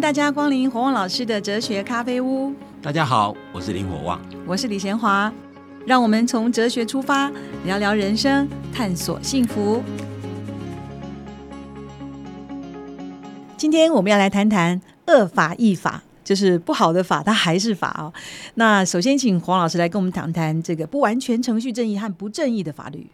迎大家光临火旺老师的哲学咖啡屋。大家好，我是林火旺，我是李贤华。让我们从哲学出发，聊聊人生，探索幸福。今天我们要来谈谈恶法亦法，就是不好的法，它还是法哦。那首先请黄老师来跟我们谈谈这个不完全程序正义和不正义的法律。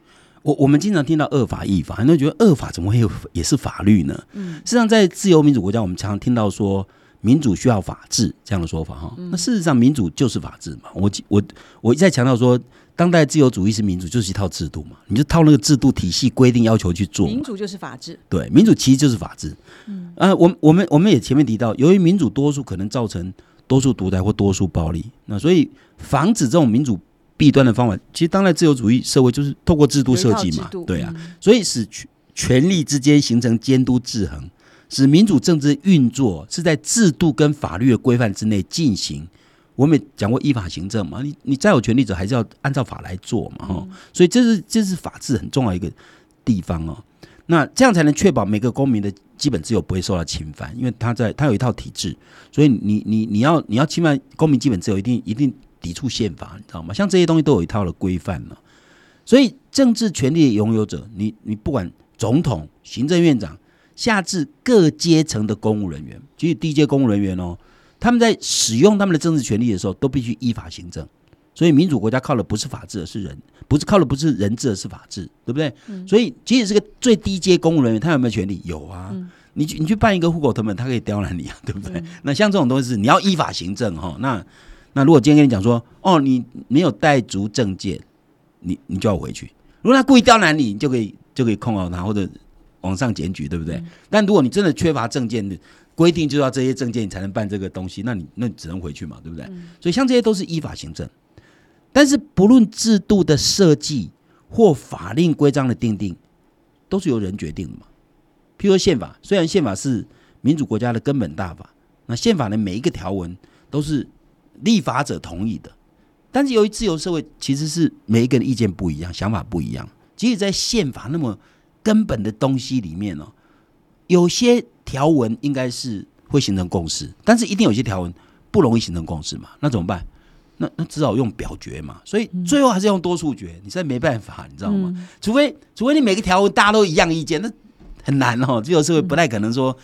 我我们经常听到恶法亦法，很多人觉得恶法怎么会有也是法律呢？嗯，实际上在自由民主国家，我们常常听到说民主需要法治这样的说法哈。那事实上，民主就是法治嘛。我我我一再强调说，当代自由主义是民主，就是一套制度嘛。你就套那个制度体系规定要求去做，民主就是法治。对，民主其实就是法治。嗯，啊，我我们我们也前面提到，由于民主多数可能造成多数独裁或多数暴力，那所以防止这种民主。弊端的方法，其实当代自由主义社会就是透过制度设计嘛，对啊，所以使权权力之间形成监督制衡，使民主政治运作是在制度跟法律的规范之内进行。我们也讲过依法行政嘛，你你再有权利者还是要按照法来做嘛，哈，所以这是这是法治很重要一个地方哦。那这样才能确保每个公民的基本自由不会受到侵犯，因为他在他有一套体制，所以你你你要你要侵犯公民基本自由，一定一定。抵触宪法，你知道吗？像这些东西都有一套的规范了。所以政治权力拥有者，你你不管总统、行政院长，下至各阶层的公务人员，其实低阶公务人员哦，他们在使用他们的政治权利的时候，都必须依法行政。所以民主国家靠的不是法治，而是人，不是靠的不是人治，而是法治，对不对？所以即使是个最低阶公务人员，他有没有权利？有啊。你去你去办一个户口成本，他可以刁难你啊，对不对？那像这种东西是你要依法行政哈，那。那如果今天跟你讲说，哦，你没有带足证件，你你就要回去。如果他故意刁难你，你就可以就可以控告他或者往上检举，对不对？但如果你真的缺乏证件的规定，就要这些证件你才能办这个东西，那你那只能回去嘛，对不对？所以像这些都是依法行政。但是不论制度的设计或法令规章的定定，都是由人决定的嘛。譬如说宪法，虽然宪法是民主国家的根本大法，那宪法的每一个条文都是。立法者同意的，但是由于自由社会其实是每一个人意见不一样，想法不一样。即使在宪法那么根本的东西里面哦，有些条文应该是会形成共识，但是一定有些条文不容易形成共识嘛？那怎么办？那那只好用表决嘛。所以最后还是用多数决，你实在没办法，你知道吗？除非除非你每个条文大家都一样意见，那很难哦。自由社会不太可能说。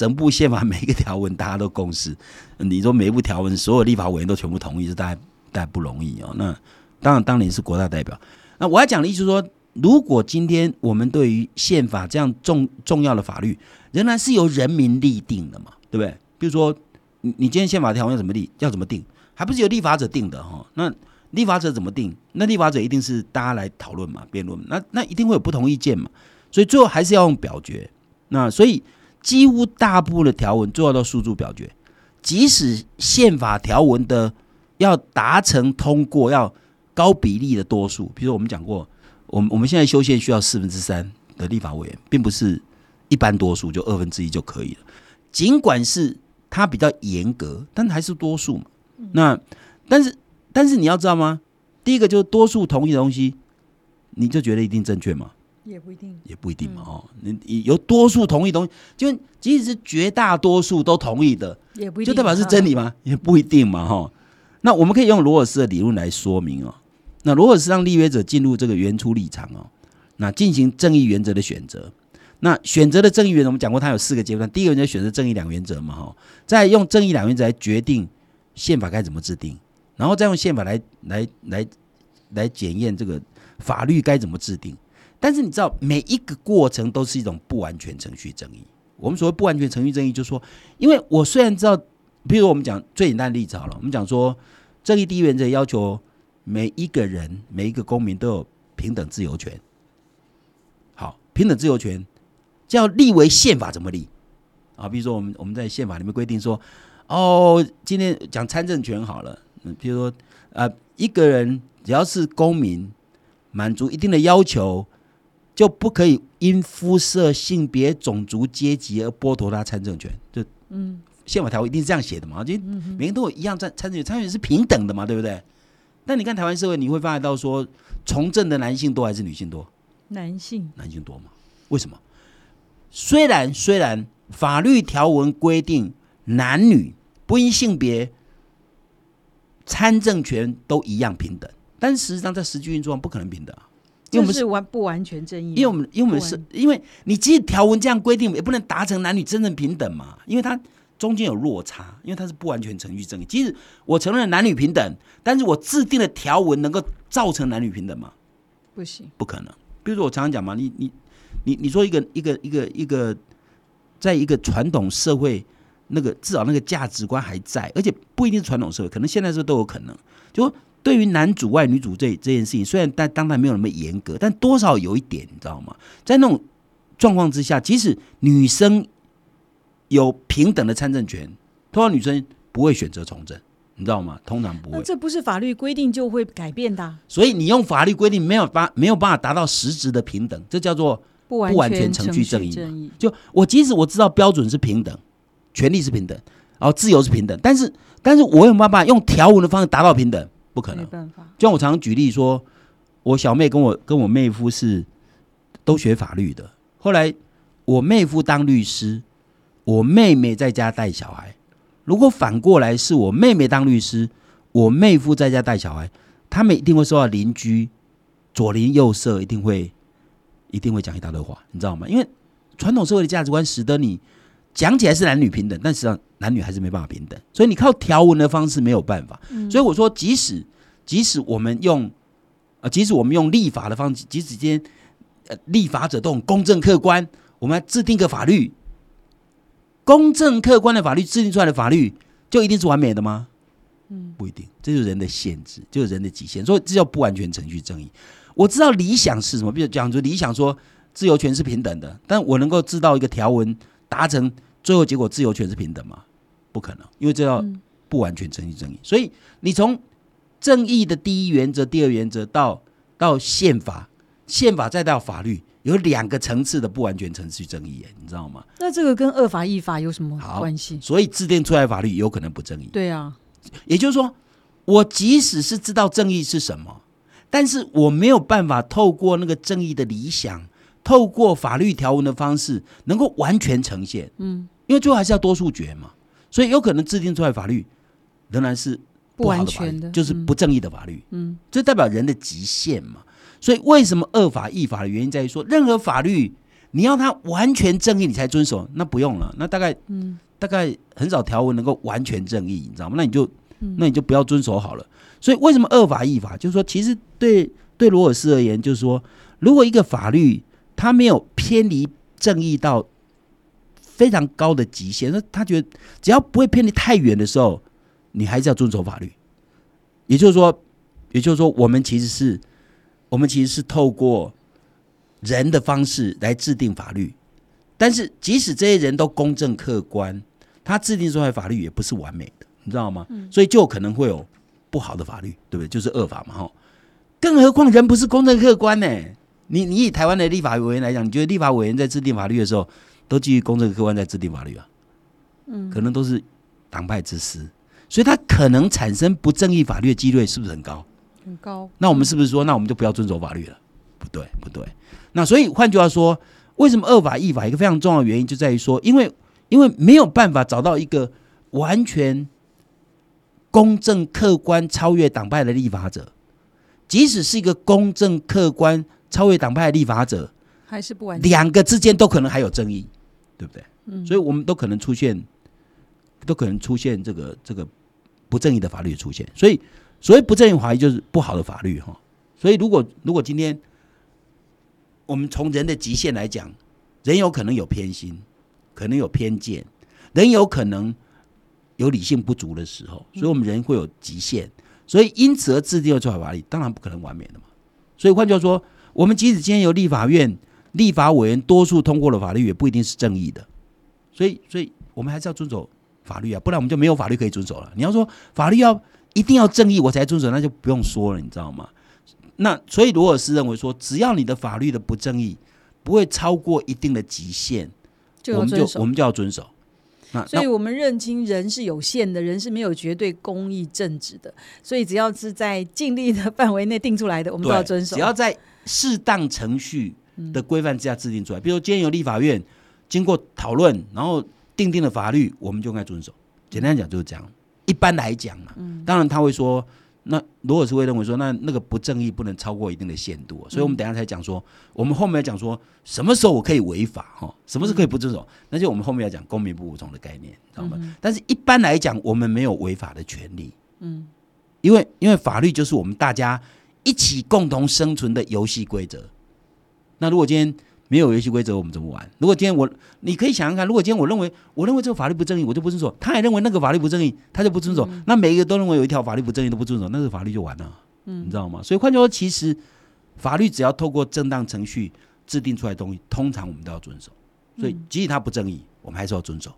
整部宪法每一个条文大家都共识，你说每一部条文所有立法委员都全部同意，是大概大概不容易哦。那当然，当年是国大代表。那我要讲的意思说，如果今天我们对于宪法这样重重要的法律，仍然是由人民立定的嘛，对不对？比如说，你你今天宪法条文要怎么立，要怎么定，还不是由立法者定的哈？那立法者怎么定？那立法者一定是大家来讨论嘛，辩论。那那一定会有不同意见嘛，所以最后还是要用表决。那所以。几乎大部分的条文最后都诉诸表决，即使宪法条文的要达成通过，要高比例的多数，比如说我们讲过，我们我们现在修宪需要四分之三的立法委员，并不是一般多数就二分之一就可以了。尽管是它比较严格，但还是多数嘛。那但是但是你要知道吗？第一个就是多数同意的东西，你就觉得一定正确吗？也不一定，也不一定嘛，哦，你有多数同意东西，就即使是绝大多数都同意的，也不一定，就代表是真理吗？也不一定嘛，哈。那我们可以用罗尔斯的理论来说明哦。那罗尔斯让立约者进入这个原初立场哦，那进行正义原则的选择。那选择的正义原则，我们讲过，它有四个阶段。第一个原则选择正义两原则嘛，哈，再用正义两原则来决定宪法该怎么制定，然后再用宪法来来来来检验这个法律该怎么制定。但是你知道，每一个过程都是一种不完全程序正义。我们所谓不完全程序正义，就是说，因为我虽然知道，比如我们讲最简单的例子好了，我们讲说正义第一原则要求每一个人、每一个公民都有平等自由权。好，平等自由权叫立为宪法怎么立啊？比如说我们我们在宪法里面规定说，哦，今天讲参政权好了，嗯，比如说啊，一个人只要是公民，满足一定的要求。就不可以因肤色、性别、种族、阶级而剥夺他参政权。就嗯，宪法条文一定是这样写的嘛？就每个人都有一样参参政权，参政权是平等的嘛？对不对？但你看台湾社会，你会发现到说，从政的男性多还是女性多？男性，男性多嘛？为什么？虽然虽然法律条文规定男女不因性别参政权都一样平等，但事实际上在实际运作上不可能平等啊，因为我们就是完不完全正义，因为我们因为我们是因为你即使条文这样规定，也不能达成男女真正平等嘛，因为它中间有落差，因为它是不完全程序正义。即使我承认男女平等，但是我制定的条文能够造成男女平等吗？不行，不可能。比如说我常常讲嘛，你你你你说一个一个一个一个，在一个传统社会，那个至少那个价值观还在，而且不一定是传统社会，可能现在这都有可能。就说对于男主外女主这这件事情，虽然在当代没有那么严格，但多少有一点，你知道吗？在那种状况之下，即使女生有平等的参政权，通常女生不会选择从政，你知道吗？通常不会。那这不是法律规定就会改变的啊、所以你用法律规定没有办没有办法达到实质的平等，这叫做不完完全程程序正义正义就我即使我知道标准是平等，权利是平等，然后自由是平等，但是但是我有没有办法用条文的方式达到平等？不可能。没办法，就像我常常举例说，我小妹跟我跟我妹夫是都学法律的，后来我妹夫当律师，我妹妹在家带小孩。如果反过来是我妹妹当律师，我妹夫在家带小孩，他们一定会受到邻居左邻右舍一定会一定会讲一大堆话，你知道吗？因为传统社会的价值观使得你讲起来是男女平等，但实际上男女还是没办法平等，所以你靠条文的方式没有办法。所以我说，即使即使我们用呃，即使我们用立法的方式，即使今天呃立法者都很公正客观，我们来制定个法律，公正客观的法律制定出来的法律，就一定是完美的吗？嗯，不一定，这就是人的限制，就是人的极限，所以这叫不完全程序正义。我知道理想是什么，比如讲说理想说自由权是平等的，但我能够知道一个条文达成最后结果自由权是平等吗？不可能，因为这叫不完全程序正义。所以你从正义的第一原则、第二原则到到宪法，宪法再到法律，有两个层次的不完全程序正义，你知道吗？那这个跟二法一法有什么好关系？所以制定出来的法律有可能不正义。对啊，也就是说，我即使是知道正义是什么，但是我没有办法透过那个正义的理想，透过法律条文的方式，能够完全呈现。嗯，因为最后还是要多数决嘛，所以有可能制定出来法律仍然是不完全的就是不正义的法律。嗯，这代表人的极限嘛。所以为什么恶法易法的原因在于说，任何法律你要它完全正义，你才遵守，那不用了。那大概嗯，大概很少条文能够完全正义，你知道吗？那你就那你就不要遵守好了。所以为什么恶法易法？就是说，其实对对罗尔斯而言，就是说，如果一个法律它没有偏离正义到非常高的极限，那他觉得只要不会偏离太远的时候，你还是要遵守法律。也就是说，也就是说，我们其实是，我们其实是透过人的方式来制定法律，但是即使这些人都公正客观，他制定出来的法律也不是完美的，你知道吗？所以就可能会有不好的法律，对不对？就是恶法嘛，哈。更何况人不是公正客观呢、你你以台湾的立法委员来讲，你觉得立法委员在制定法律的时候，都基于公正客观在制定法律啊？嗯，可能都是党派之私，所以他可能产生不正义法律的几率是不是很高？很高。那我们是不是说，那我们就不要遵守法律了？不对，不对。那所以换句话说，为什么恶法易法？一个非常重要的原因就在于说，因为因为没有办法找到一个完全公正客观、超越党派的立法者，即使是一个公正客观、超越党派的立法者，还是不完整。两个之间都可能还有争议，对不对？嗯，所以我们都可能出现，都可能出现这个这个不正义的法律出现。所以，所谓不正义法律就是不好的法律哈。所以，如果如果今天我们从人的极限来讲，人有可能有偏心，可能有偏见，人有可能有理性不足的时候，所以我们人会有极限。所以，因此而制定的出法法律，当然不可能完美的嘛。所以换句话说，我们即使今天由立法院立法委员多数通过了法律，也不一定是正义的。所以，所以我们还是要遵守法律啊，不然我们就没有法律可以遵守了。你要说法律要一定要正义我才遵守，那就不用说了，你知道吗？那所以罗尔斯认为说，只要你的法律的不正义不会超过一定的极限，就我们就我。们就要遵守。那所以我们认清人是有限的，人是没有绝对公义正直的，所以只要是在尽力的范围内定出来的，我们都要遵守。只要在适当程序的规范之下制定出来，比如今天由立法院经过讨论，然后定定的法律，我们就应该遵守。简单讲就是这样。一般来讲嘛，当然他会说，那罗尔斯会认为说，那那个不正义不能超过一定的限度，所以我们等一下才讲说，我们后面要讲说什么时候我可以违法哈，什么时候可以不遵守，那就我们后面要讲公民不服从的概念，知道吗？但是一般来讲，我们没有违法的权利，嗯，因为因为法律就是我们大家一起共同生存的游戏规则。那如果今天没有游戏规则，我们怎么玩？如果今天我，你可以想想看，如果今天我认为，我认为这个法律不正义，我就不遵守；他也认为那个法律不正义，他就不遵守。那每一个都认为有一条法律不正义都不遵守，那个法律就完了，嗯，你知道吗？所以换句话说，其实法律只要透过正当程序制定出来的东西，通常我们都要遵守。所以即使它不正义，我们还是要遵守。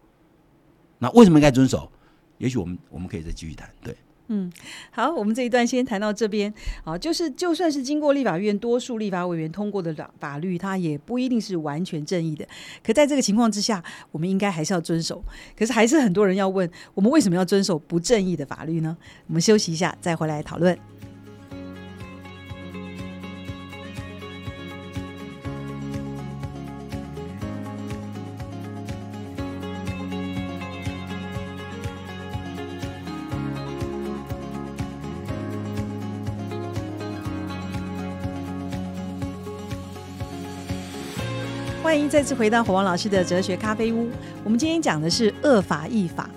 那为什么应该遵守？也许我们我们可以再继续谈，对。嗯，好，我们这一段先谈到这边。好，就是就算是经过立法院多数立法委员通过的法法律，它也不一定是完全正义的。可在这个情况之下，我们应该还是要遵守。可是还是很多人要问，我们为什么要遵守不正义的法律呢？我们休息一下，再回来讨论。再次回到火王老师的哲学咖啡屋。我们今天讲的是恶法义法。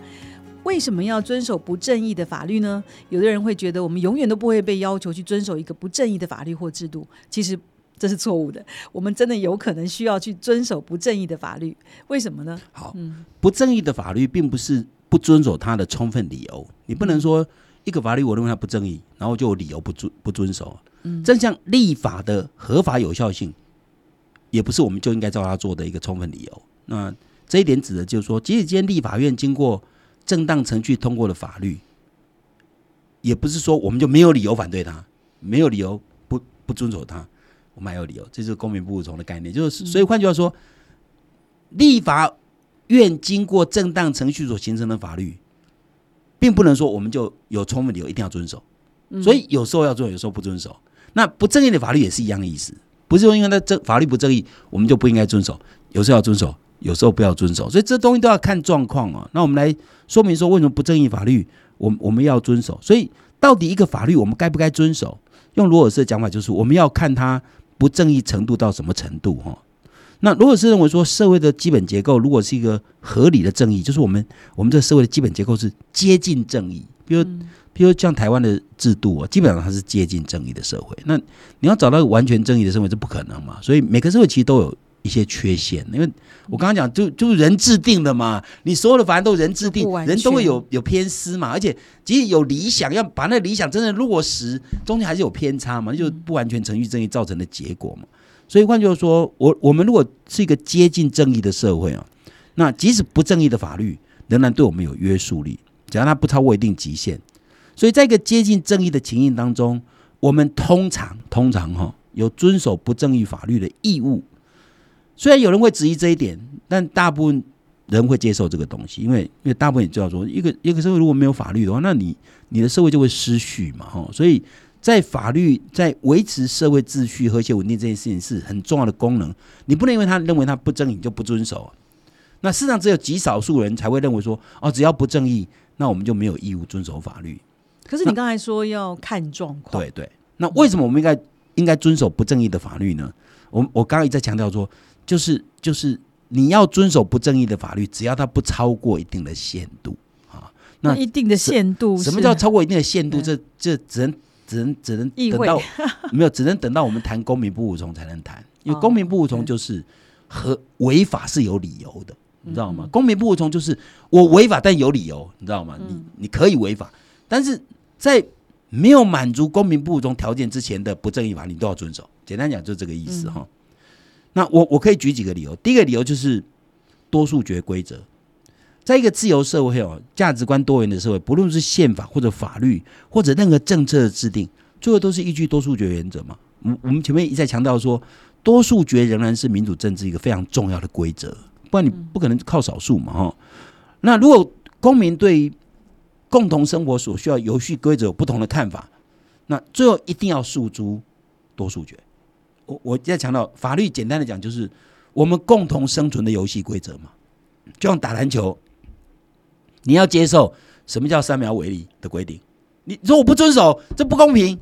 为什么要遵守不正义的法律呢？有的人会觉得我们永远都不会被要求去遵守一个不正义的法律或制度。其实这是错误的。我们真的有可能需要去遵守不正义的法律。为什么呢？好，不正义的法律并不是不遵守它的充分理由。你不能说一个法律我认为它不正义，然后就有理由不遵不遵守。嗯，正像立法的合法有效性。也不是我们就应该照他做的一个充分理由。那这一点指的就是说，即使今天立法院经过正当程序通过的法律，也不是说我们就没有理由反对他，没有理由不不遵守他，我们还有理由。这是公民不服从的概念。就是所以换句话说，立法院经过正当程序所形成的法律，并不能说我们就有充分理由一定要遵守。所以有时候要做，有时候不遵守。那不正义的法律也是一样的意思。不是说因为它正法律不正义，我们就不应该遵守。有时候要遵守，有时候不要遵守。所以这东西都要看状况啊。那我们来说明说，为什么不正义法律，我我们要遵守？所以到底一个法律我们该不该遵守？用罗尔斯的讲法就是，我们要看它不正义程度到什么程度哈。那罗尔斯认为说，社会的基本结构如果是一个合理的正义，就是我们我们这社会的基本结构是接近正义，比如。比如像台湾的制度啊，基本上它是接近正义的社会。那你要找到完全正义的社会，这不可能嘛？所以每个社会其实都有一些缺陷。因为我刚刚讲，就就是人制定的嘛，你所有的法案都人制定，人都会有有偏私嘛。而且即使有理想，要把那理想真的落实，中间还是有偏差嘛，就是不完全程序正义造成的结果嘛。所以换句话说，我我们如果是一个接近正义的社会啊，那即使不正义的法律仍然对我们有约束力，只要它不超过一定极限。所以在一个接近正义的情形当中，我们通常通常哈有遵守不正义法律的义务。虽然有人会质疑这一点，但大部分人会接受这个东西，因为因为大部分也知道说，一个一个社会如果没有法律的话，那你你的社会就会失序嘛哈。所以在法律在维持社会秩序和谐稳定这件事情是很重要的功能。你不能因为他认为他不正义就不遵守。那事实上只有极少数人才会认为说，哦，只要不正义，那我们就没有义务遵守法律。可是你刚才说要看状况，对对。那为什么我们应该应该遵守不正义的法律呢？我我刚刚一再强调说，就是就是你要遵守不正义的法律，只要它不超过一定的限度啊。那一定的限度，什么叫超过一定的限度？这这只能只能只能等到 没有，只能等到我们谈公民不服从才能谈，因为公民不服从就是和违法是有理由的，你知道吗？公民不服从就是我违法但有理由，你知道吗？你你可以违法，但是。在没有满足公民不服从条件之前的不正义法，你都要遵守。简单讲，就是这个意思哈。那我我可以举几个理由。第一个理由就是多数决规则，在一个自由社会哦，价值观多元的社会，不论是宪法或者法律或者任何政策的制定，最后都是依据多数决原则嘛。我我们前面一再强调说，多数决仍然是民主政治一个非常重要的规则，不然你不可能靠少数嘛哈。那如果公民对共同生活所需要游戏规则有不同的看法，那最后一定要诉诸多数决。我我在强调法律，简单的讲就是我们共同生存的游戏规则嘛。就像打篮球，你要接受什么叫三秒违例的规定。你说我不遵守，这不公平。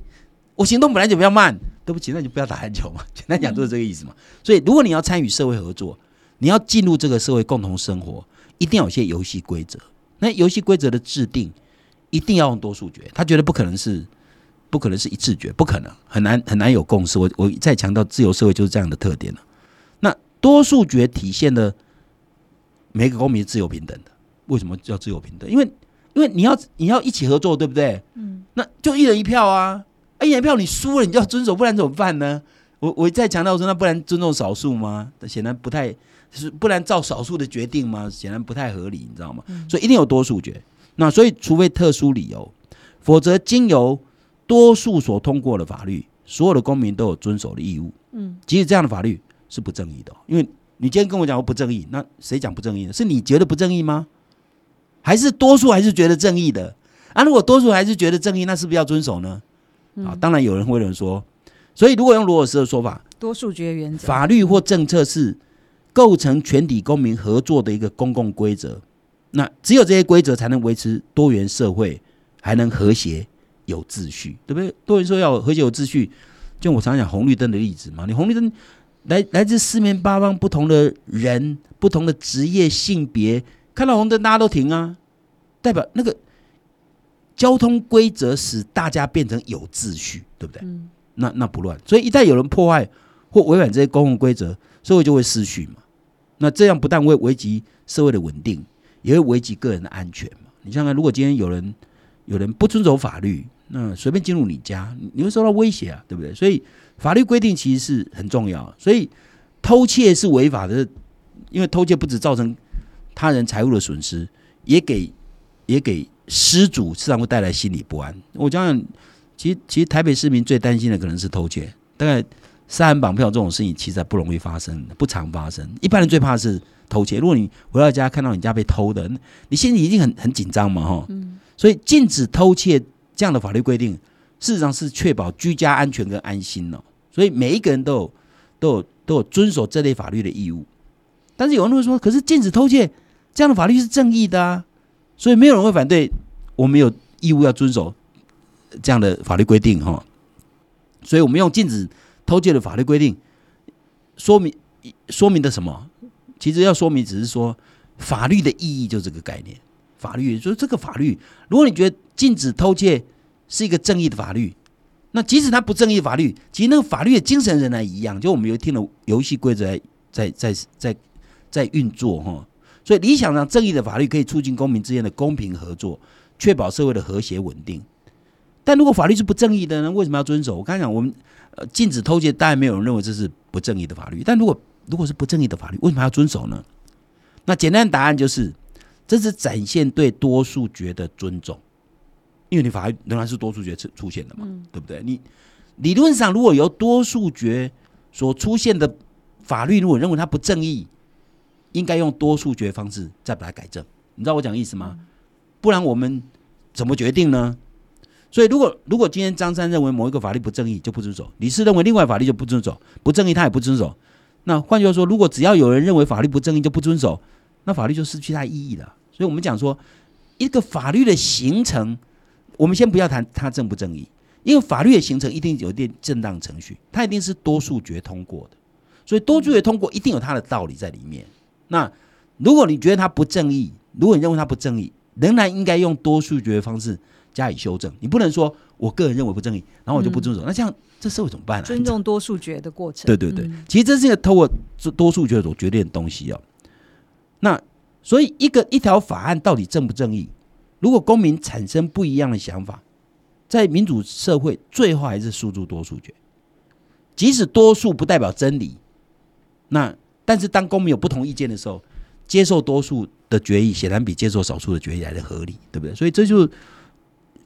我行动本来就比较慢，对不起，那就不要打篮球嘛。简单讲就是这个意思嘛。所以，如果你要参与社会合作，你要进入这个社会共同生活，一定有些游戏规则。那游戏规则的制定，一定要用多数决。他觉得不可能是，不可能是一致决，不可能，很难很难有共识。我我再强调，自由社会就是这样的特点了。那多数决体现的每个公民自由平等的，为什么叫自由平等？因为因为你要你要一起合作，对不对？嗯，那就一人一票啊。一人一票，你输了，你就要遵守，不然怎么办呢？我我再强调说，那不然尊重少数吗？显然不太是，不然照少数的决定吗？显然不太合理，你知道吗？所以一定有多数决。那所以，除非特殊理由，否则经由多数所通过的法律，所有的公民都有遵守的义务。嗯，即使这样的法律是不正义的，因为你今天跟我讲我不正义，那谁讲不正义呢？是你觉得不正义吗？还是多数还是觉得正义的？啊，如果多数还是觉得正义，那是不是要遵守呢？啊，当然有人会有人说，所以如果用罗尔斯的说法，多数决原则，法律或政策是构成全体公民合作的一个公共规则，那只有这些规则才能维持多元社会，还能和谐有秩序，对不对？多元社会要和谐有秩序，就我常讲红绿灯的例子嘛，你红绿灯来 来自四面八方不同的人、不同的职业、性别，看到红灯大家都停啊，代表那个。交通规则使大家变成有秩序，对不对？那那不乱，所以一旦有人破坏或违反这些公共规则，社会就会失序嘛。那这样不但会危及社会的稳定，也会危及个人的安全嘛。你想想，如果今天有人有人不遵守法律，那随便进入你家，你会受到威胁啊，对不对？所以法律规定其实是很重要。所以偷窃是违法的，因为偷窃不止造成他人财物的损失，也给也给。失主自然会带来心理不安。我讲讲，其实其实台北市民最担心的可能是偷窃。大概杀人绑票这种事情，其实不容易发生，不常发生。一般人最怕是偷窃。如果你回到家看到你家被偷的，你心里一定很很紧张嘛，哈。所以禁止偷窃这样的法律规定，事实上是确保居家安全跟安心哦。所以每一个人都有都有都有遵守这类法律的义务。但是有人会说，可是禁止偷窃这样的法律是正义的啊。所以没有人会反对，我们有义务要遵守这样的法律规定哈。所以我们用禁止偷窃的法律规定，说明说明的什么？其实要说明只是说法律的意义就这个概念。法律就是这个法律，如果你觉得禁止偷窃是一个正义的法律，那即使它不正义法律，其实那个法律的精神仍然一样。就我们有听了游戏规则在在在在运作哈。所以理想上，正义的法律可以促进公民之间的公平合作，确保社会的和谐稳定。但如果法律是不正义的呢？为什么要遵守？我刚才讲，我们呃禁止偷窃，当然没有人认为这是不正义的法律。但如果如果是不正义的法律，为什么要遵守呢？那简单的答案就是，这是展现对多数决的尊重。因为你法律仍然是多数决出出现的嘛，对不对？你理论上如果由多数决所出现的法律，如果认为它不正义。应该用多数决方式再把它改正，你知道我讲意思吗？不然我们怎么决定呢？所以如果如果今天张三认为某一个法律不正义就不遵守，李四认为另外法律就不遵守，不正义他也不遵守。那换句话说，如果只要有人认为法律不正义就不遵守，那法律就失去它意义了。所以我们讲说，一个法律的形成，我们先不要谈它正不正义，因为法律的形成一定有点正当程序，它一定是多数决通过的，所以多数决通过一定有它的道理在里面。那如果你觉得它不正义，如果你认为它不正义，仍然应该用多数决的方式加以修正。你不能说我个人认为不正义，然后我就不遵守。那这样这社会怎么办呢？尊重多数决的过程。对对对，其实这是一个透过多数决所决定的东西哦。那所以一个一条法案到底正不正义？如果公民产生不一样的想法，在民主社会最后还是诉诸多数决，即使多数不代表真理，那。但是当公民有不同意见的时候，接受多数的决议显然比接受少数的决议来的合理，对不对？所以这就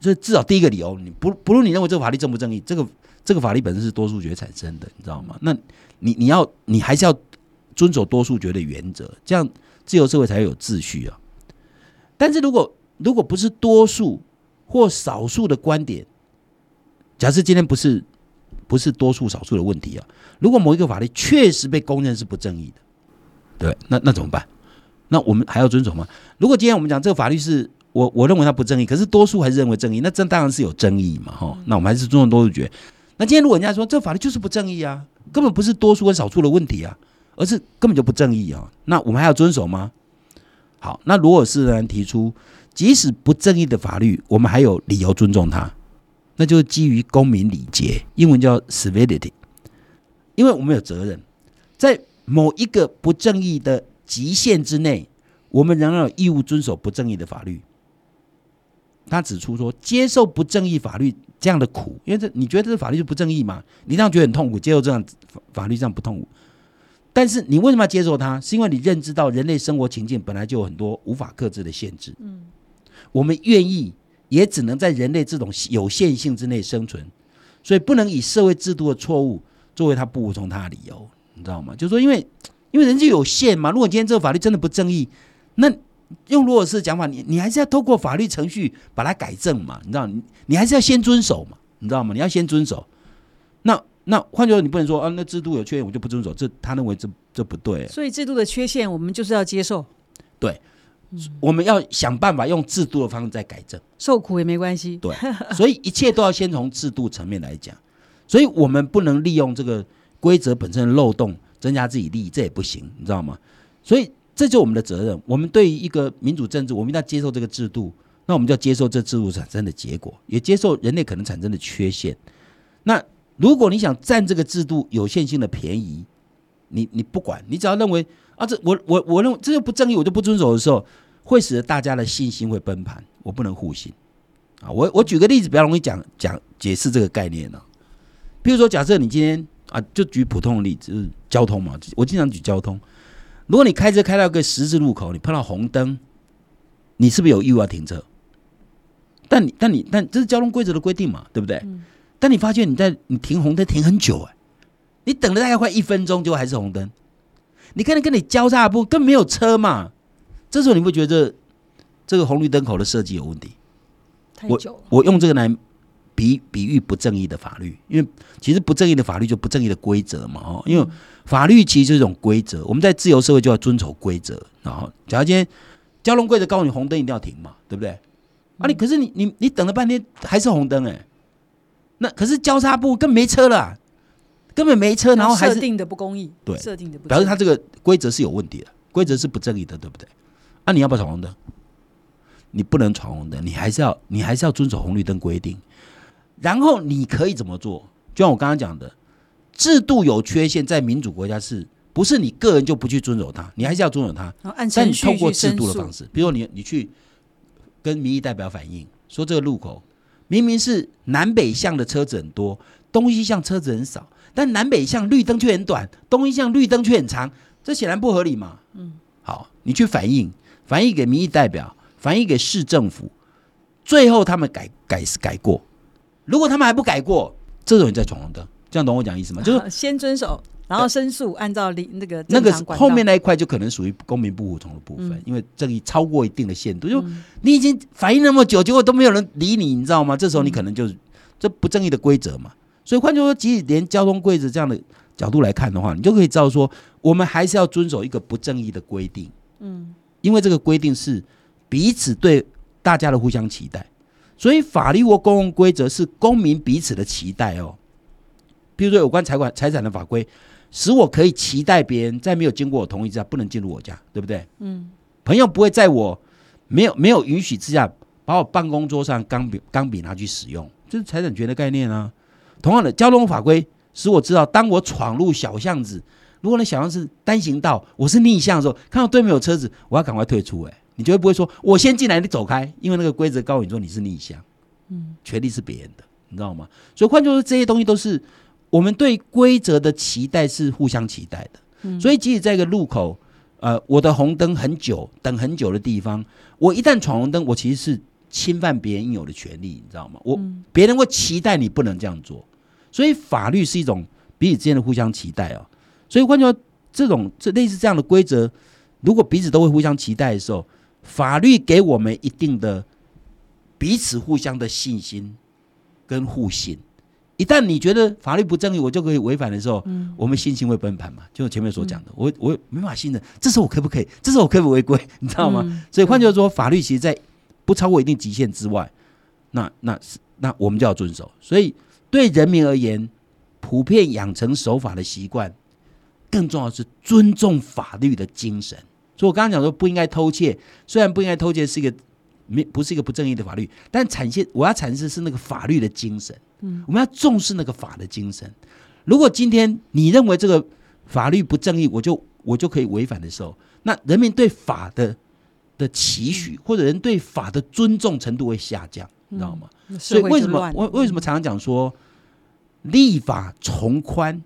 这至少第一个理由，你不不论你认为这个法律正不正义，这个这个法律本身是多数决产生的，你知道吗？那你你要你还是要遵守多数决的原则，这样自由社会才有秩序啊。但是如果如果不是多数或少数的观点，假设今天不是。不是多数少数的问题啊！如果某一个法律确实被公认是不正义的，对，那那怎么办？那我们还要遵守吗？如果今天我们讲这个法律是我我认为它不正义，可是多数还是认为正义，那这当然是有争议嘛，哈。那我们还是尊重多数决。那今天如果人家说这法律就是不正义啊，根本不是多数跟少数的问题啊，而是根本就不正义啊，那我们还要遵守吗？好，那如果是人提出，即使不正义的法律，我们还有理由尊重它，那就是基于公民礼节，英文叫 civility，因为我们有责任，在某一个不正义的极限之内，我们仍然有义务遵守不正义的法律。他指出说，接受不正义法律这样的苦，因为这你觉得这法律是不正义嘛？你这样觉得很痛苦，接受这样法律这样不痛苦。但是你为什么要接受它？是因为你认知到人类生活情境本来就有很多无法克制的限制。嗯，我们愿意，也只能在人类这种有限性之内生存，所以不能以社会制度的错误作为他不服从他的理由，你知道吗？就是说，因为因为人就有限嘛。如果今天这个法律真的不正义，那用罗尔斯的讲法，你你还是要透过法律程序把它改正嘛？你知道，你你还是要先遵守嘛？你知道吗？你要先遵守。那。那换句话说，你不能说啊，那制度有缺陷，我就不遵守。这他认为这这不对。所以制度的缺陷，我们就是要接受。对，我们要想办法用制度的方式再改正。受苦也没关系。对，所以一切都要先从制度层面来讲。所以我们不能利用这个规则本身的漏洞增加自己利益，这也不行，你知道吗？所以这就是我们的责任。我们对于一个民主政治，我们一定要接受这个制度，那我们就要接受这制度产生的结果，也接受人类可能产生的缺陷。那。如果你想占这个制度有限性的便宜，你你不管，你只要认为啊，这我我我认为这就不正义，我就不遵守的时候，会使得大家的信心会崩盘。我不能互信啊！我我举个例子比较容易讲讲解释这个概念呢。比如说，假设你今天啊，就举普通的例子，就是交通嘛。我经常举交通。如果你开车开到一个十字路口，你碰到红灯，你是不是有义务要停车？但你但你但这是交通规则的规定嘛，对不对？但你发现你在你停红灯停很久哎，你等了大概快一分钟，就还是红灯。你看你跟你交叉不更没有车嘛，这时候你会觉得这个红绿灯口的设计有问题。太久了。我用这个来比比喻不正义的法律，因为其实不正义的法律就不正义的规则嘛哦，因为法律其实是一种规则，我们在自由社会就要遵守规则。然后，假如今天交通规则告诉你红灯一定要停嘛，对不对？啊，你可是你你你等了半天还是红灯哎。那可是交叉部更没车了，根本没车，然后还是设定的不公义，对，设定的不表示他这个规则是有问题的，规则是不正义的，对不对？啊，你要不要闯红灯？你不能闯红灯，你还是要你还是要遵守红绿灯规定。然后你可以怎么做？就像我刚刚讲的，制度有缺陷，在民主国家是不是你个人就不去遵守它？你还是要遵守它，但你通过制度的方式，比如你你去跟民意代表反映，说这个路口。明明是南北向的车子很多，东西向车子很少，但南北向绿灯却很短，东西向绿灯却很长，这显然不合理嘛。嗯，好，你去反映，反映给民意代表，反映给市政府，最后他们改改改过。如果他们还不改过，这种人在闯红灯，这样懂我讲意思吗？就是先遵守。然后申诉，按照理那个那个后面那一块就可能属于公民不服从的部分，因为正义超过一定的限度，就你已经反映那么久，结果都没有人理你，你知道吗？这时候你可能就是这不正义的规则嘛。所以换句话说，即使连交通规则这样的角度来看的话，你就可以知道说，我们还是要遵守一个不正义的规定。嗯，因为这个规定是彼此对大家的互相期待，所以法律或公共规则是公民彼此的期待哦。比如说有关财管财产的法规。使我可以期待别人在没有经过我同意之下不能进入我家，对不对？嗯，朋友不会在我没有没有允许之下把我办公桌上钢笔钢笔拿去使用，这是财产权的概念啊。同样的，交通法规使我知道，当我闯入小巷子，如果那小巷是单行道，我是逆向的时候，看到对面有车子，我要赶快退出。哎，你绝对不会说我先进来，你走开，因为那个规则告诉你说你是逆向，嗯，权利是别人的，你知道吗？所以换句话说，这些东西都是。我们对规则的期待是互相期待的，所以即使在一个路口，呃，我的红灯很久，等很久的地方，我一旦闯红灯，我其实是侵犯别人应有的权利，你知道吗？我别人会期待你不能这样做，所以法律是一种彼此之间的互相期待哦。所以换句话说，这种这类似这样的规则，如果彼此都会互相期待的时候，法律给我们一定的彼此互相的信心跟互信。一旦你觉得法律不正义，我就可以违反的时候，我们信心会崩盘嘛？就前面所讲的，我我没法信任，这时候我可不可以？这时候我可不可以违规？你知道吗？所以换句话说，法律其实在不超过一定极限之外，那那是那我们就要遵守。所以对人民而言，普遍养成守法的习惯，更重要是尊重法律的精神。所以我刚刚讲说不应该偷窃，虽然不应该偷窃是一个没不是一个不正义的法律，但产现我要阐释是那个法律的精神。嗯，我们要重视那个法的精神。如果今天你认为这个法律不正义，我就我就可以违反的时候，那人民对法的的期许或者人对法的尊重程度会下降，你知道吗？所以为什么为为什么常常讲说？立法从宽，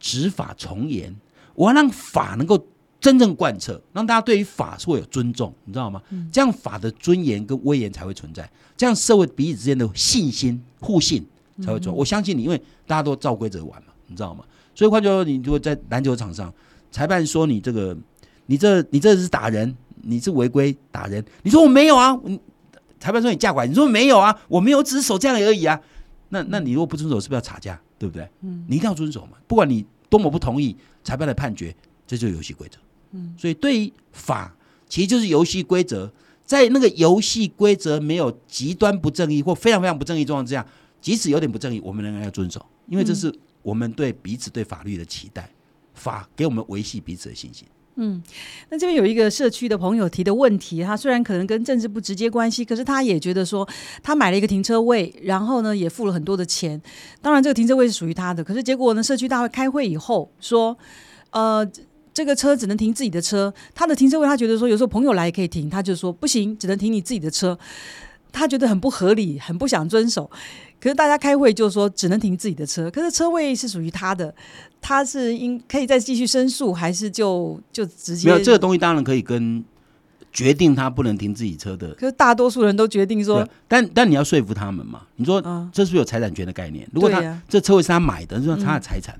执法从严。我要让法能够真正贯彻，让大家对于法是会有尊重，你知道吗？这样法的尊严跟威严才会存在，这样社会彼此之间的信心、互信才会存。我相信你，因为大家都照规则玩嘛，你知道吗？所以换句话说，你如果在篮球场上，裁判说你这个，你这你这是打人，你是违规打人，你说我没有啊？裁判说你架拐，你说没有啊？我没有，只是手这样而已啊。那那你如果不遵守，是不是要吵架？对不对？嗯，你一定要遵守嘛。不管你多么不同意裁判的判决，这就是游戏规则。嗯，所以对于法，其实就是游戏规则。在那个游戏规则没有极端不正义或非常非常不正义状况之下，即使有点不正义，我们仍然要遵守，因为这是我们对彼此对法律的期待。法给我们维系彼此的信心。嗯，那这边有一个社区的朋友提的问题，他虽然可能跟政治不直接关系，可是他也觉得说，他买了一个停车位，然后呢也付了很多的钱，当然这个停车位是属于他的，可是结果呢，社区大会开会以后说，呃，这个车只能停自己的车，他的停车位他觉得说有时候朋友来也可以停，他就说不行，只能停你自己的车，他觉得很不合理，很不想遵守。可是大家开会就说只能停自己的车，可是车位是属于他的，他是应可以再继续申诉，还是就就直接没有这个东西？当然可以跟决定他不能停自己车的。可是大多数人都决定说，但但你要说服他们嘛？你说这是不是有财产权的概念？如果他这车位是他买的，是他的财产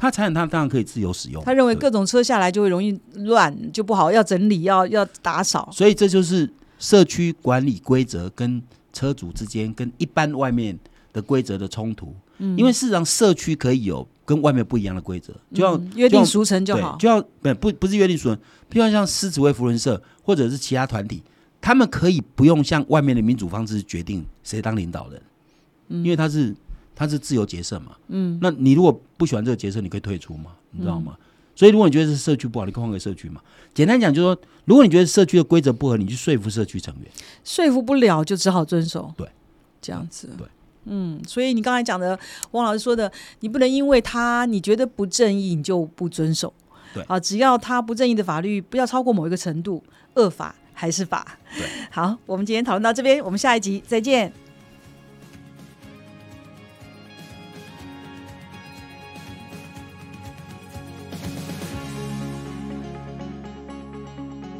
他财产他当然可以自由使用。他认为各种车下来就会容易乱，就不好，要整理，要要打扫。所以这就是社区管理规则跟车主之间跟一般外面。的规则的冲突，嗯，因为事实上社区可以有跟外面不一样的规则，就要约定俗成就好，就要不不不是约定俗成，譬如像狮子会福人社或者是其他团体，他们可以不用像外面的民主方式决定谁当领导人，因为他是他是自由结社嘛，嗯，那你如果不喜欢这个结社，你可以退出嘛，你知道吗？所以如果你觉得是社区不好，你可以换个社区嘛。简单讲就是说，如果你觉得社区的规则不合，你去说服社区成员，说服不了就只好遵守，对，这样子，对。嗯，所以你刚才讲的，汪老师说的，你不能因为他你觉得不正义，你就不遵守。对啊，只要他不正义的法律不要超过某一个程度，恶法还是法。对，好，我们今天讨论到这边，我们下一集再见。